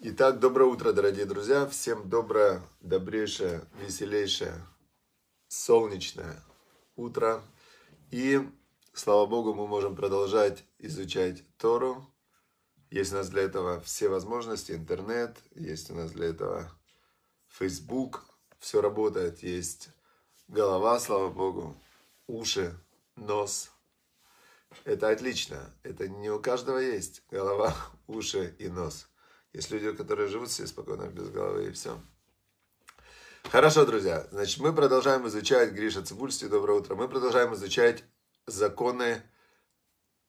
Итак, доброе утро, дорогие друзья. Всем доброе, добрейшее, веселейшее, солнечное утро. И, слава Богу, мы можем продолжать изучать Тору. Есть у нас для этого все возможности, интернет, есть у нас для этого Facebook, все работает, есть голова, слава Богу, уши, нос. Это отлично, это не у каждого есть голова, уши и нос. Есть люди, которые живут себе спокойно, без головы, и все. Хорошо, друзья. Значит, мы продолжаем изучать, Гриша Цибульский, доброе утро. Мы продолжаем изучать законы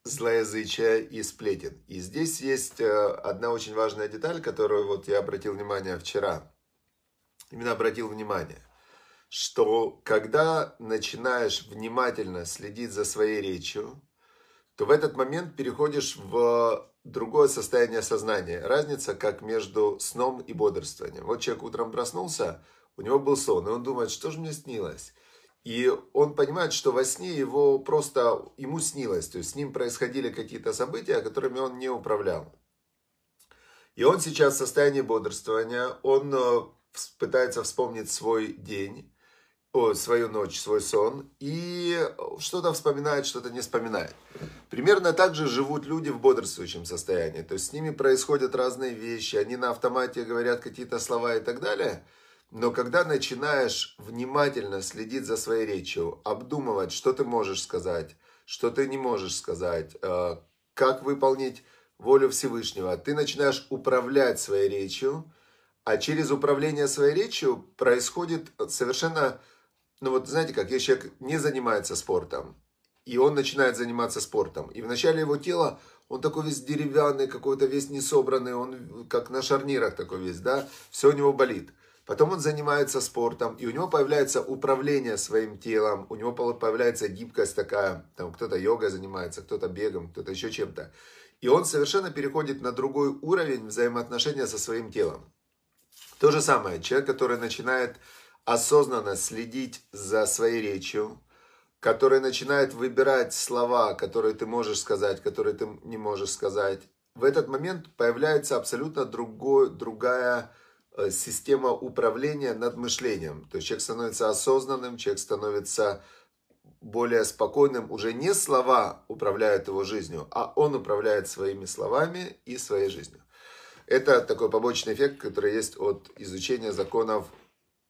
злоязычия и сплетен. И здесь есть э, одна очень важная деталь, которую вот я обратил внимание вчера. Именно обратил внимание, что когда начинаешь внимательно следить за своей речью, то в этот момент переходишь в другое состояние сознания. Разница как между сном и бодрствованием. Вот человек утром проснулся, у него был сон, и он думает, что же мне снилось? И он понимает, что во сне его просто, ему снилось, то есть с ним происходили какие-то события, которыми он не управлял. И он сейчас в состоянии бодрствования, он э, пытается вспомнить свой день, свою ночь, свой сон, и что-то вспоминает, что-то не вспоминает. Примерно так же живут люди в бодрствующем состоянии. То есть с ними происходят разные вещи, они на автомате говорят какие-то слова и так далее. Но когда начинаешь внимательно следить за своей речью, обдумывать, что ты можешь сказать, что ты не можешь сказать, э, как выполнить волю Всевышнего, ты начинаешь управлять своей речью, а через управление своей речью происходит совершенно ну вот знаете как, если человек не занимается спортом, и он начинает заниматься спортом, и вначале его тело, он такой весь деревянный, какой-то весь несобранный, он как на шарнирах такой весь, да, все у него болит. Потом он занимается спортом, и у него появляется управление своим телом, у него появляется гибкость такая, там кто-то йогой занимается, кто-то бегом, кто-то еще чем-то. И он совершенно переходит на другой уровень взаимоотношения со своим телом. То же самое, человек, который начинает осознанно следить за своей речью, который начинает выбирать слова, которые ты можешь сказать, которые ты не можешь сказать, в этот момент появляется абсолютно другой, другая э, система управления над мышлением. То есть человек становится осознанным, человек становится более спокойным. Уже не слова управляют его жизнью, а он управляет своими словами и своей жизнью. Это такой побочный эффект, который есть от изучения законов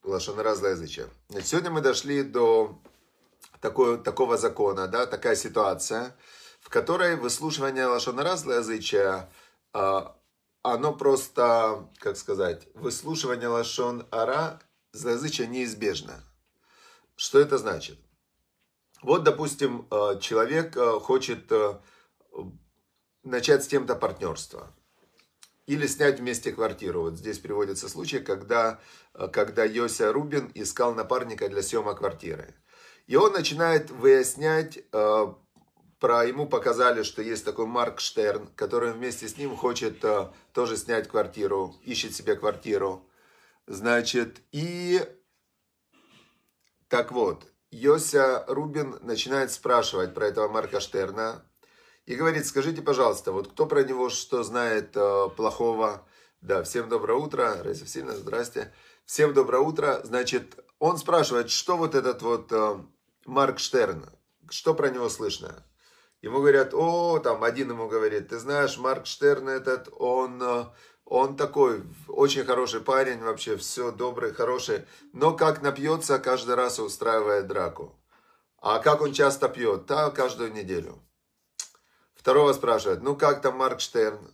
лошонара злоязычия. Сегодня мы дошли до такой, такого закона, да, такая ситуация, в которой выслушивание лошонара злоязычия, а, оно просто, как сказать, выслушивание лошон ара злоязычия неизбежно. Что это значит? Вот, допустим, а, человек а, хочет начать с кем-то партнерство или снять вместе квартиру. Вот здесь приводится случай, когда, э, когда Йося Рубин искал напарника для съема квартиры. И он начинает выяснять, э, про ему показали, что есть такой Марк Штерн, который вместе с ним хочет э, тоже снять квартиру, ищет себе квартиру. Значит, и так вот, Йося Рубин начинает спрашивать про этого Марка Штерна, и говорит, скажите, пожалуйста, вот кто про него что знает э, плохого? Да, всем доброе утро, Раиса Сильно, здрасте. Всем доброе утро. Значит, он спрашивает, что вот этот вот э, Марк Штерн, что про него слышно? Ему говорят, о, там один ему говорит, ты знаешь, Марк Штерн этот, он, э, он такой очень хороший парень, вообще все добрый, хороший, но как напьется, каждый раз устраивает драку. А как он часто пьет? Да, каждую неделю. Второго спрашивают, ну как там Марк Штерн?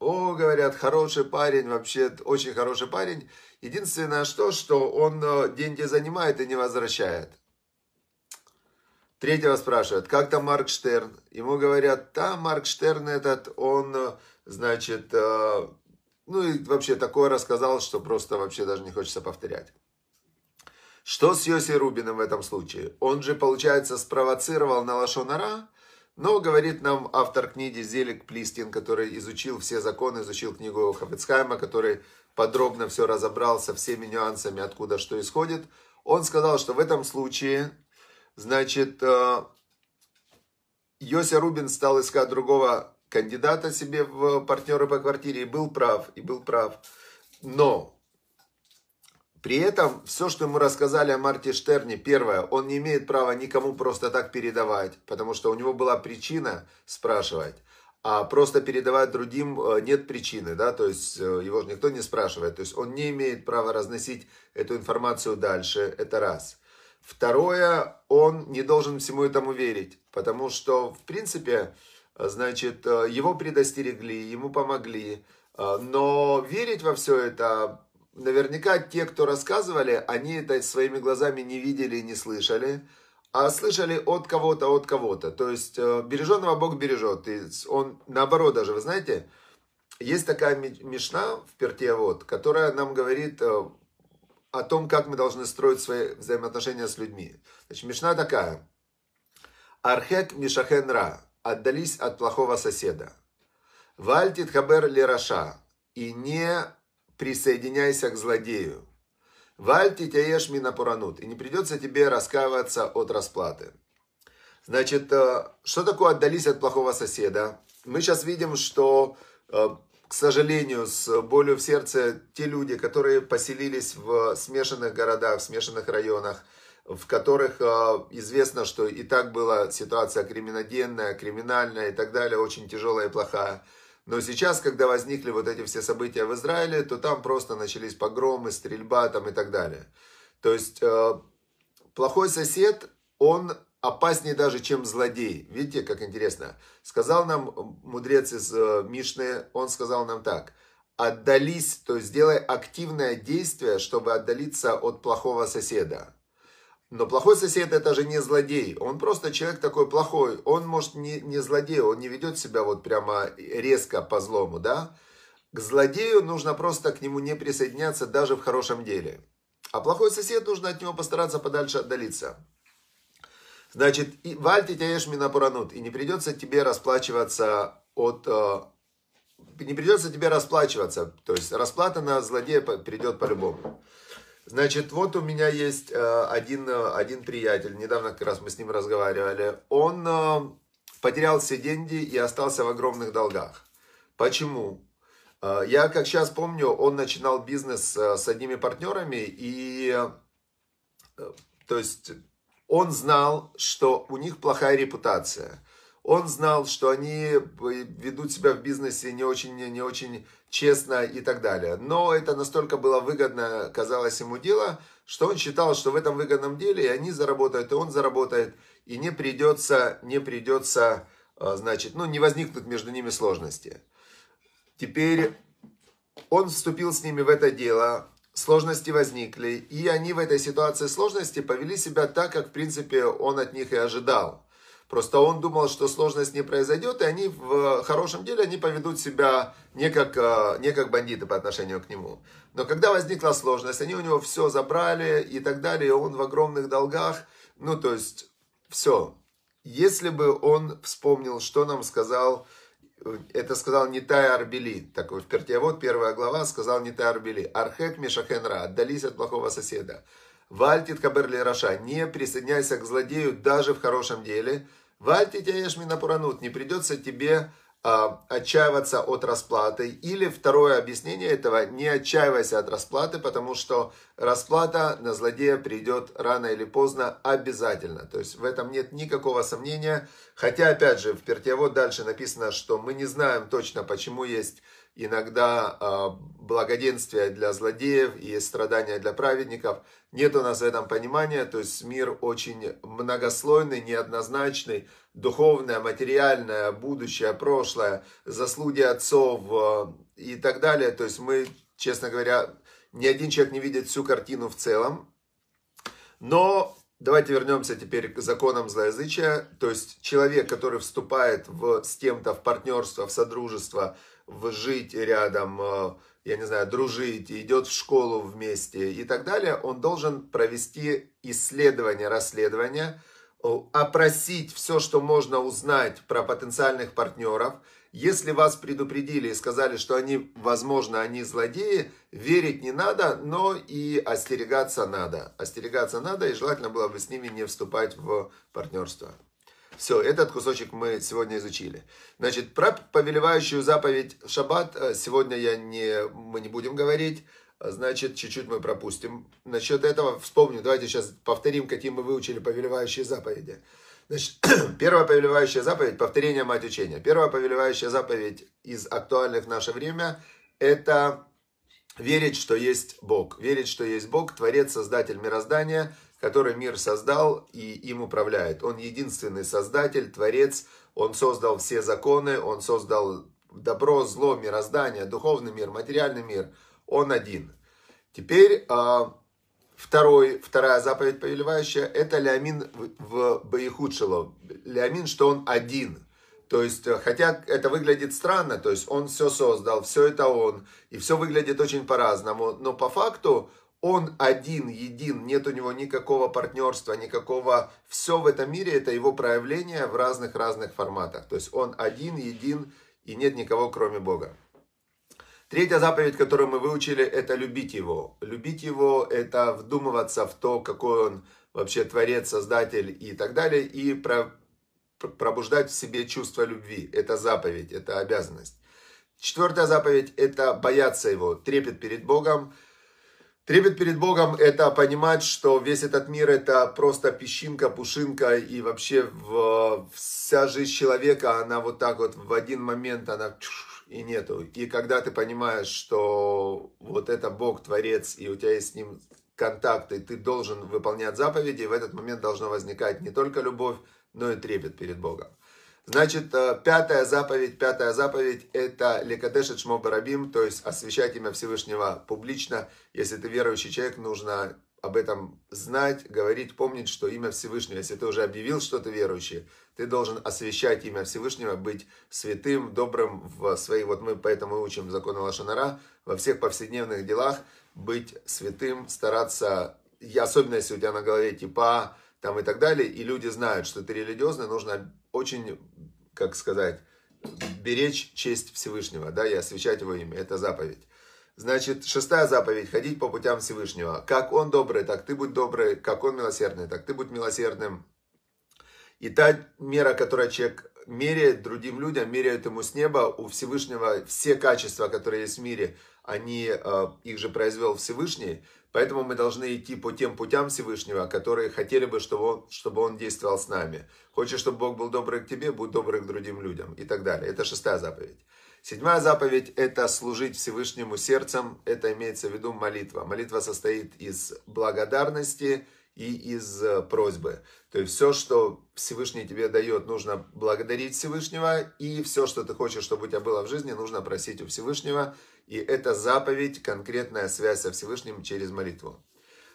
О, говорят, хороший парень, вообще очень хороший парень. Единственное что, что он э, деньги занимает и не возвращает. Третьего спрашивают, как там Марк Штерн? Ему говорят, там Марк Штерн этот, он, э, значит, э, ну и вообще такое рассказал, что просто вообще даже не хочется повторять. Что с Йоси Рубиным в этом случае? Он же, получается, спровоцировал на Лашонара, но, говорит нам автор книги Зелик Плистин, который изучил все законы, изучил книгу Хафицхайма, который подробно все разобрал со всеми нюансами, откуда что исходит, он сказал, что в этом случае, значит, э, Йося Рубин стал искать другого кандидата себе в партнеры по квартире и был прав, и был прав. Но при этом все, что ему рассказали о Марте Штерне, первое, он не имеет права никому просто так передавать, потому что у него была причина спрашивать, а просто передавать другим э, нет причины, да, то есть э, его же никто не спрашивает, то есть он не имеет права разносить эту информацию дальше, это раз. Второе, он не должен всему этому верить, потому что, в принципе, значит, э, его предостерегли, ему помогли, но верить во все это наверняка те, кто рассказывали, они это своими глазами не видели и не слышали, а слышали от кого-то, от кого-то. То есть э, береженного Бог бережет. И он наоборот даже, вы знаете, есть такая мешна в перте вот, которая нам говорит э, о том, как мы должны строить свои взаимоотношения с людьми. Значит, мешна такая. Архек мишахен ра. Отдались от плохого соседа. Вальтит хабер лираша. И не присоединяйся к злодею. Вальти тяешь минапуранут, и не придется тебе раскаиваться от расплаты. Значит, э, что такое отдались от плохого соседа? Мы сейчас видим, что, э, к сожалению, с болью в сердце те люди, которые поселились в смешанных городах, в смешанных районах, в которых э, известно, что и так была ситуация криминогенная, криминальная и так далее, очень тяжелая и плохая. Но сейчас, когда возникли вот эти все события в Израиле, то там просто начались погромы, стрельба там и так далее. То есть э, плохой сосед, он опаснее даже, чем злодей. Видите, как интересно. Сказал нам мудрец из э, Мишны, он сказал нам так. Отдались, то есть сделай активное действие, чтобы отдалиться от плохого соседа. Но плохой сосед это же не злодей. Он просто человек такой плохой. Он, может, не, не злодей, он не ведет себя вот прямо резко по злому, да? К злодею нужно просто к нему не присоединяться даже в хорошем деле. А плохой сосед, нужно от него постараться подальше отдалиться. Значит, и вальти тяешь минапуранут, и не придется тебе расплачиваться от... Э, не придется тебе расплачиваться. То есть расплата на злодея придет по-любому. Значит, вот у меня есть э, один, э, один приятель, недавно как раз мы с ним разговаривали. Он э, потерял все деньги и остался в огромных долгах. Почему? Я, как сейчас помню, он начинал бизнес с одними партнерами, и то есть он знал, что у них плохая репутация. Он знал, что они ведут себя в бизнесе не очень, не очень честно и так далее. Но это настолько было выгодно, казалось ему дело, что он считал, что в этом выгодном деле и они заработают, и он заработает, и не придется, не придется, а, значит, ну, не возникнут между ними сложности. Теперь он вступил с ними в это дело, сложности возникли, и они в этой ситуации сложности повели себя так, как, в принципе, он от них и ожидал. Просто он думал, что сложность не произойдет, и они в хорошем деле они поведут себя не как, э, не как бандиты по отношению к нему. Но когда возникла сложность, они у него все забрали и так далее, и он в огромных долгах. Ну, то есть, все. Если бы он вспомнил, что нам сказал, это сказал Нитай Арбели, такой в Пертиавод, первая глава, сказал Нитай Арбели, Архек Мишахенра, отдались от плохого соседа. Вальтит Каберли Раша, не присоединяйся к злодею даже в хорошем деле, Вальти тяешь минапуранут, не придется тебе а, отчаиваться от расплаты. Или второе объяснение этого, не отчаивайся от расплаты, потому что расплата на злодея придет рано или поздно обязательно. То есть в этом нет никакого сомнения. Хотя, опять же, в Пертиавод дальше написано, что мы не знаем точно, почему есть иногда э, благоденствие для злодеев и страдания для праведников. Нет у нас в этом понимания, то есть мир очень многослойный, неоднозначный, духовное, материальное, будущее, прошлое, заслуги отцов э, и так далее. То есть мы, честно говоря, ни один человек не видит всю картину в целом. Но давайте вернемся теперь к законам злоязычия. То есть человек, который вступает в, с кем-то в партнерство, в содружество – жить рядом, э, я не знаю, дружить, идет в школу вместе и так далее, он должен провести исследование, расследование, опросить все, что можно узнать про потенциальных партнеров. Если вас предупредили и сказали, что они, возможно, они злодеи, верить не надо, но и остерегаться надо. Остерегаться надо, и желательно было бы с ними не вступать в партнерство. Все, этот кусочек мы сегодня изучили. Значит, про повелевающую заповедь шаббат э, сегодня я не, мы не будем говорить. Значит, чуть-чуть мы пропустим. Насчет этого вспомню. Давайте сейчас повторим, какие мы выучили повелевающие заповеди. Значит, первая повелевающая заповедь – повторение мать учения. Первая повелевающая заповедь из актуальных в наше время – это верить, что есть Бог. Верить, что есть Бог, Творец, Создатель мироздания, который мир создал и им управляет. Он единственный Создатель, Творец, Он создал все законы, Он создал добро, зло, мироздание, духовный мир, материальный мир. Он один. Теперь а, второй, вторая заповедь повелевающая, это Леомин в Баихудшило. Леомин, что он один. То есть, э, хотя это выглядит странно, то есть он все создал, все это он, и все выглядит очень по-разному, но по факту он один, един, нет у него никакого партнерства, никакого... Все в этом мире это его проявление в разных-разных форматах. То есть он один, един, и нет никого, кроме Бога. Третья заповедь, которую мы выучили, это любить Его. Любить Его – это вдумываться в то, какой Он вообще Творец, Создатель и так далее, и про пробуждать в себе чувство любви. Это заповедь, это обязанность. Четвертая заповедь – это бояться Его, трепет перед Богом. Трепет перед Богом – это понимать, что весь этот мир – это просто песчинка, пушинка, и вообще вся жизнь человека, она вот так вот в один момент, она и нету. И когда ты понимаешь, что вот это Бог, Творец, и у тебя есть с Ним контакт, и ты должен выполнять заповеди, в этот момент должна возникать не только любовь, но и трепет перед Богом. Значит, э, пятая заповедь, пятая заповедь – это лекадешет шмо барабим, то есть освящать имя Всевышнего публично. Если ты верующий человек, нужно об этом знать, говорить, помнить, что имя Всевышнего, если ты уже объявил, что ты верующий, ты должен освящать имя Всевышнего, быть святым, добрым в своей, вот мы поэтому учим закон Лашанара, во всех повседневных делах быть святым, стараться, и особенно если у тебя на голове типа, там и так далее, и люди знают, что ты религиозный, нужно очень, как сказать, беречь честь Всевышнего, да, и освящать его имя, это заповедь. Значит, шестая заповедь, ходить по путям Всевышнего. Как он добрый, так ты будь добрый, как он милосердный, так ты будь милосердным. И та мера, которую человек меряет другим людям, меряет ему с неба, у Всевышнего все качества, которые есть в мире, они, э, их же произвел Всевышний, Поэтому мы должны идти по тем путям Всевышнего, которые хотели бы, чтобы он, чтобы он действовал с нами. Хочешь, чтобы Бог был добрый к тебе, будь добрый к другим людям и так далее. Это шестая заповедь. Седьмая заповедь – это служить Всевышнему сердцем. Это имеется в виду молитва. Молитва состоит из благодарности и из э, просьбы. То есть все, что Всевышний тебе дает, нужно благодарить Всевышнего. И все, что ты хочешь, чтобы у тебя было в жизни, нужно просить у Всевышнего. И это заповедь, конкретная связь со Всевышним через молитву.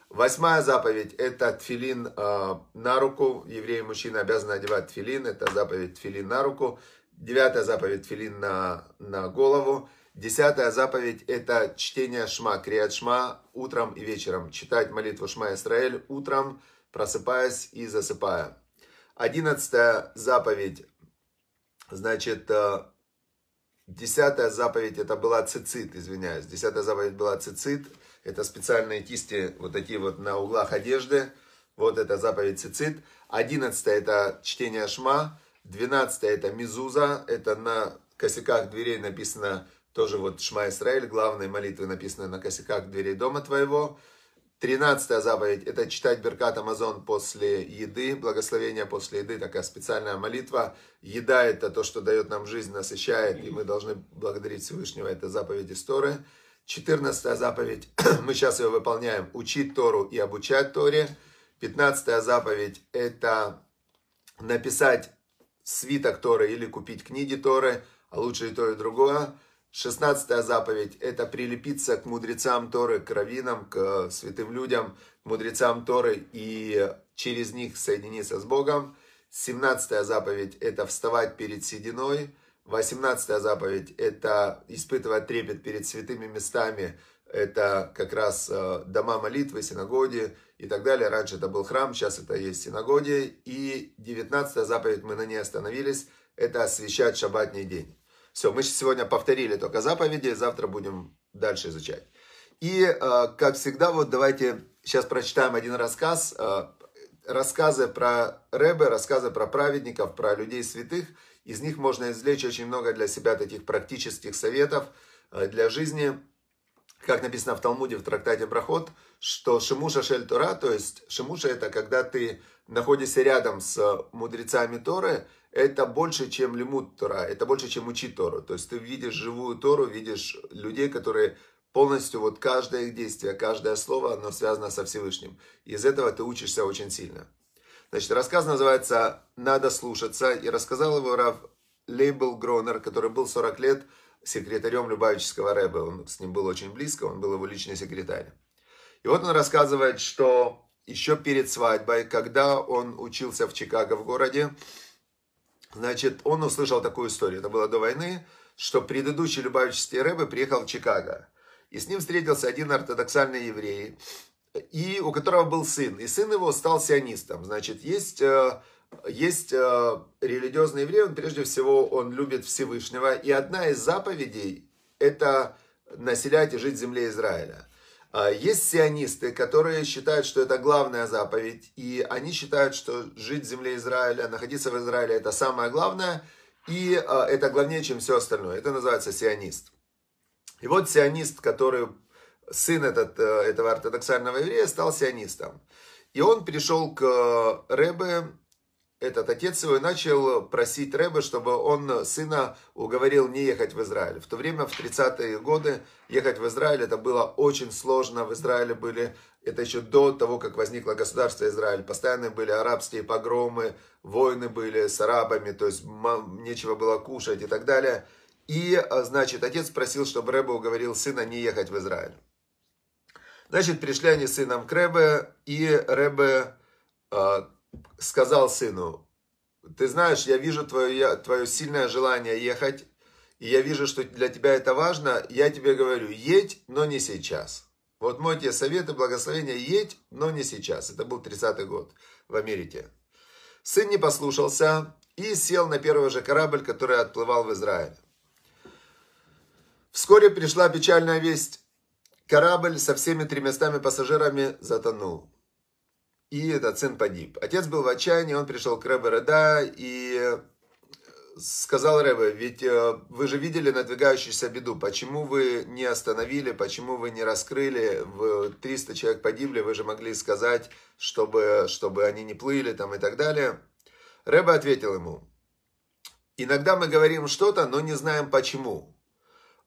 Восьмая заповедь – это тфилин э, на руку. Евреи мужчины обязаны одевать тфилин. Это заповедь тфилин на руку. Девятая заповедь – тфилин на, на голову. Десятая заповедь – это чтение шма, криат шма утром и вечером. Читать молитву шма Исраэль утром, просыпаясь и засыпая. Одиннадцатая заповедь, значит, э, Десятая заповедь это была цицит, извиняюсь. Десятая заповедь была цицит. Это специальные кисти вот такие вот на углах одежды. Вот это заповедь цицит. Одиннадцатая это чтение шма. Двенадцатая это мизуза. Это на косяках дверей написано тоже вот Шма Исраэль. Главные молитвы написаны на косяках дверей дома твоего. Тринадцатая заповедь – это читать Беркат Амазон после еды, благословение после еды, такая специальная молитва. Еда – это то, что дает нам жизнь, насыщает, и мы должны благодарить Всевышнего, это заповедь истории. Четырнадцатая заповедь, мы сейчас ее выполняем, учить Тору и обучать Торе. Пятнадцатая заповедь – это написать свиток Торы или купить книги Торы, а лучше и то, и другое. Шестнадцатая заповедь – это прилепиться к мудрецам Торы, к раввинам, к святым людям, к мудрецам Торы и через них соединиться с Богом. Семнадцатая заповедь – это вставать перед сединой. Восемнадцатая заповедь – это испытывать трепет перед святыми местами. Это как раз э, дома молитвы, синагоги и так далее. Раньше это был храм, сейчас это есть синагоги. И девятнадцатая заповедь, мы на ней остановились, это освещать шаббатний день. Все, мы сегодня повторили только заповеди, завтра будем дальше изучать. И, э, как всегда, вот давайте сейчас прочитаем один рассказ. Э, рассказы про Рэбе, рассказы про праведников, про людей святых, из них можно извлечь очень много для себя таких практических советов э, для жизни. Как написано в Талмуде в трактате Брахот, что Шимуша Шель Тора, то есть Шимуша это когда ты находишься рядом с мудрецами Торы, это больше, чем лимут Тора, это больше, чем учить Тору. То есть ты видишь живую Тору, видишь людей, которые полностью, вот каждое их действие, каждое слово, оно связано со Всевышним. Из этого ты учишься очень сильно. Значит, рассказ называется «Надо слушаться», и рассказал его Рав Лейбл Гронер, который был 40 лет секретарем Любавического Рэба. Он с ним был очень близко, он был его личный секретарь. И вот он рассказывает, что еще перед свадьбой, когда он учился в Чикаго в городе, значит, он услышал такую историю. Это было до войны, что предыдущий Любавический Рэбе приехал в Чикаго. И с ним встретился один ортодоксальный еврей, и у которого был сын. И сын его стал сионистом. Значит, есть, э, есть э, религиозный еврей, он прежде всего, он любит Всевышнего. И одна из заповедей – это населять и жить в земле Израиля. А есть сионисты, которые считают, что это главная заповедь, и они считают, что жить в земле Израиля, находиться в Израиле – это самое главное, и э, это главнее, чем все остальное. Это называется сионист. И вот сионист, который, сын этот, э, этого ортодоксального еврея, стал сионистом. И он пришел к Рэбе, этот отец и начал просить Рэбе, чтобы он сына уговорил не ехать в Израиль. В то время, в 30-е годы, ехать в Израиль, это было очень сложно. В Израиле были, это еще до того, как возникло государство Израиль, постоянно были арабские погромы, войны были с арабами, то есть нечего было кушать и так далее. И, а, значит, отец просил, чтобы Рэбе уговорил сына не ехать в Израиль. Значит, пришли они с сыном к Рэбе, и Рэбе э, сказал сыну, ты знаешь, я вижу твое, твое сильное желание ехать, и я вижу, что для тебя это важно, я тебе говорю, едь, но не сейчас. Вот мой тебе совет и благословение, едь, но не сейчас. Это был 30-й год в Америке. Сын не послушался и сел на первый же корабль, который отплывал в Израиль. Вскоре пришла печальная весть. Корабль со всеми тремястами пассажирами затонул. И этот сын погиб. Отец был в отчаянии, он пришел к Рэбе Реда и сказал Рэбе, ведь э, вы же видели надвигающуюся беду, почему вы не остановили, почему вы не раскрыли, 300 человек погибли, вы же могли сказать, чтобы, чтобы они не плыли там и так далее. Рэбе ответил ему, иногда мы говорим что-то, но не знаем почему.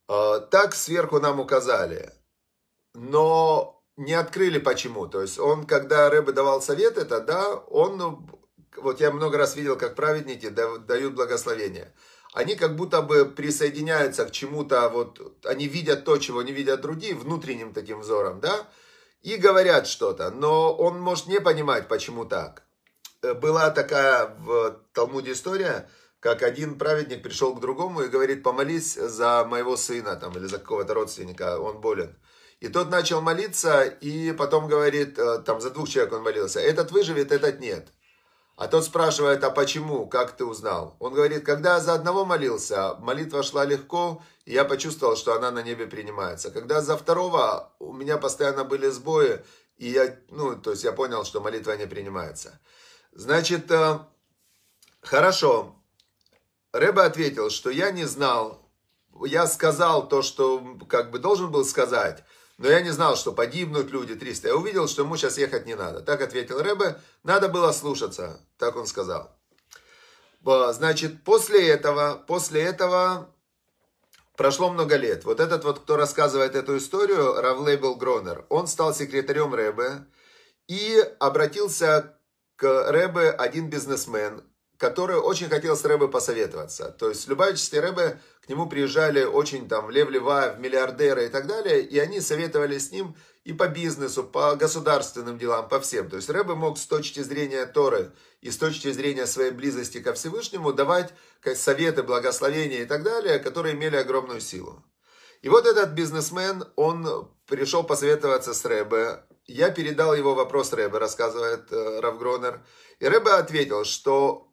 А, так сверху нам указали, но не открыли почему. То есть он, когда Рэбе давал совет это, да, он, вот я много раз видел, как праведники дают благословение. Они как будто бы присоединяются к чему-то, вот они видят то, чего не видят другие, внутренним таким взором, да, и говорят что-то, но он может не понимать, почему так. Э, была такая в Талмуде история, как один праведник пришел к другому и говорит, помолись за моего сына там, или за какого-то родственника, он болен. И тот начал молиться, и потом говорит, э, там за двух человек он молился, этот выживет, этот нет. А тот спрашивает, а почему, как ты узнал? Он говорит, когда за одного молился, молитва шла легко, и я почувствовал, что она на небе принимается. Когда за второго, у меня постоянно были сбои, и я, ну, то есть я понял, что молитва не принимается. Значит, э, хорошо, Рэба ответил, что я не знал, я сказал то, что как бы должен был сказать, но я не знал, что погибнут люди 300. Я увидел, что ему сейчас ехать не надо. Так ответил Рэбе, надо было слушаться, так он сказал. Значит, после этого, после этого прошло много лет. Вот этот вот, кто рассказывает эту историю, Равлейбл Гронер, он стал секретарем Рэбе и обратился к Рэбе один бизнесмен, который очень хотел с Рэбе посоветоваться. То есть Любавические Рэбе к нему приезжали очень там в Лев Лева, в миллиардеры и так далее, и они советовали с ним и по бизнесу, по государственным делам, по всем. То есть Рэбе мог с точки зрения Торы и с точки зрения своей близости ко Всевышнему давать советы, благословения и так далее, которые имели огромную силу. И вот этот бизнесмен, он пришел посоветоваться с Рэбе. Я передал его вопрос Рэбе, рассказывает э, Равгронер. И Рэбе ответил, что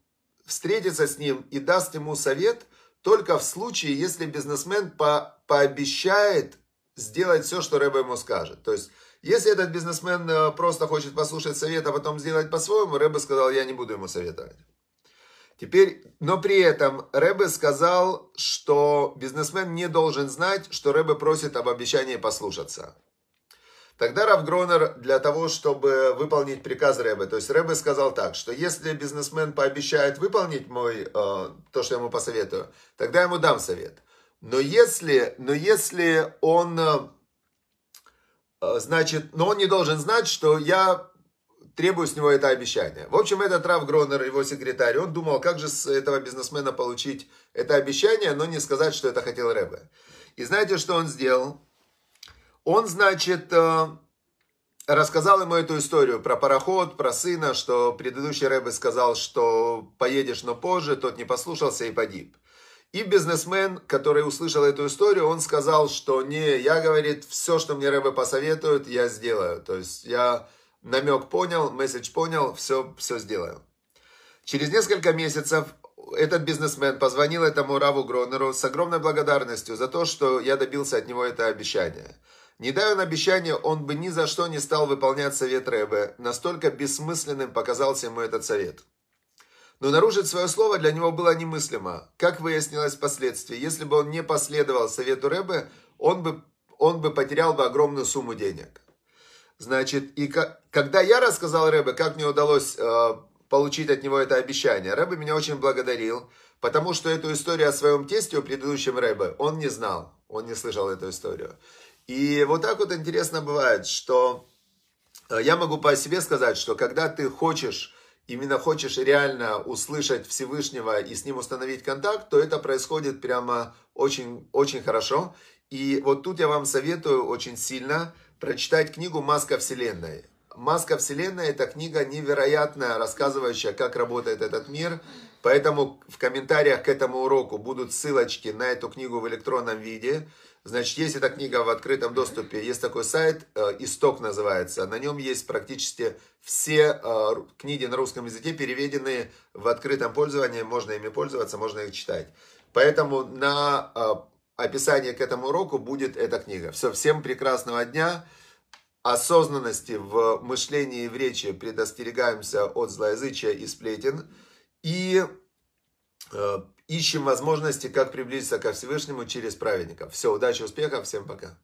встретится с ним и даст ему совет только в случае, если бизнесмен по, пообещает сделать все, что Рэбе ему скажет. То есть, Если этот бизнесмен э, просто хочет послушать совет, а потом сделать по-своему, Рэбе сказал, я не буду ему советовать. Теперь, но при этом Рэбе сказал, что бизнесмен не должен знать, что Рэбе просит об обещании послушаться. Тогда Рав Гронер для того, чтобы выполнить приказ Рэбе, то есть Рэбе сказал так, что если бизнесмен пообещает выполнить мой, э, то, что я ему посоветую, тогда я ему дам совет. Но если, но если он, э, значит, но он не должен знать, что я требую с него это обещание. В общем, этот Рав Гронер, его секретарь, он думал, как же с этого бизнесмена получить это обещание, но не сказать, что это хотел Рэбе. И знаете, что он сделал? Он, значит, э, рассказал ему эту историю про пароход, про сына, что предыдущий Рэбе сказал, что поедешь, но позже, тот не послушался и погиб. И бизнесмен, который услышал эту историю, он сказал, что не, я, говорит, все, что мне Рэбе посоветует, я сделаю. То есть я намек понял, месседж понял, все, все сделаю. Через несколько месяцев этот бизнесмен позвонил этому Раву Гронеру с огромной благодарностью за то, что я добился от него это обещание. Не дай он обещание, он бы ни за что не стал выполнять совет Рэбе. Настолько бессмысленным показался ему этот совет. Но нарушить свое слово для него было немыслимо. Как выяснилось впоследствии, если бы он не последовал совету Рэбе, он бы, он бы потерял бы огромную сумму денег. Значит, и когда я рассказал Рэбе, как мне удалось э, получить от него это обещание, Рэбе меня очень благодарил, потому что эту историю о своем тесте, о предыдущем Рэбе, он не знал, он не слышал эту историю. И вот так вот интересно бывает, что э, я могу по себе сказать, что когда ты хочешь, именно хочешь реально услышать Всевышнего и с ним установить контакт, то это происходит прямо очень, очень хорошо. И вот тут я вам советую очень сильно – прочитать книгу «Маска Вселенной». «Маска Вселенной» – это книга невероятная, рассказывающая, как работает этот мир. Поэтому в комментариях к этому уроку будут ссылочки на эту книгу в электронном виде. Значит, есть эта книга в открытом доступе. Есть такой сайт, э, «Исток» называется. На нем есть практически все э, книги на русском языке, переведенные в открытом пользовании. Можно ими пользоваться, можно их читать. Поэтому на э, описании к этому уроку будет эта книга. Все, всем прекрасного дня. Осознанности в мышлении и в речи предостерегаемся от злоязычия и сплетен. И э, ищем возможности, как приблизиться ко Всевышнему через праведников. Все, удачи, успехов, всем пока.